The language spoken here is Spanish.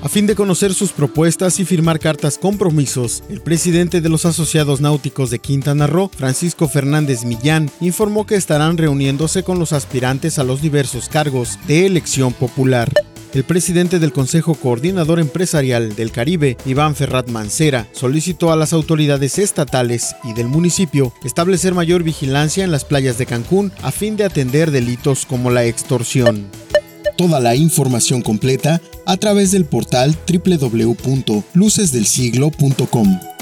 A fin de conocer sus propuestas y firmar cartas compromisos, el presidente de los Asociados Náuticos de Quintana Roo, Francisco Fernández Millán, informó que estarán reuniéndose con los aspirantes a los diversos cargos de elección popular. El presidente del Consejo Coordinador Empresarial del Caribe, Iván Ferrat Mancera, solicitó a las autoridades estatales y del municipio establecer mayor vigilancia en las playas de Cancún a fin de atender delitos como la extorsión. Toda la información completa a través del portal www.lucesdelsiglo.com.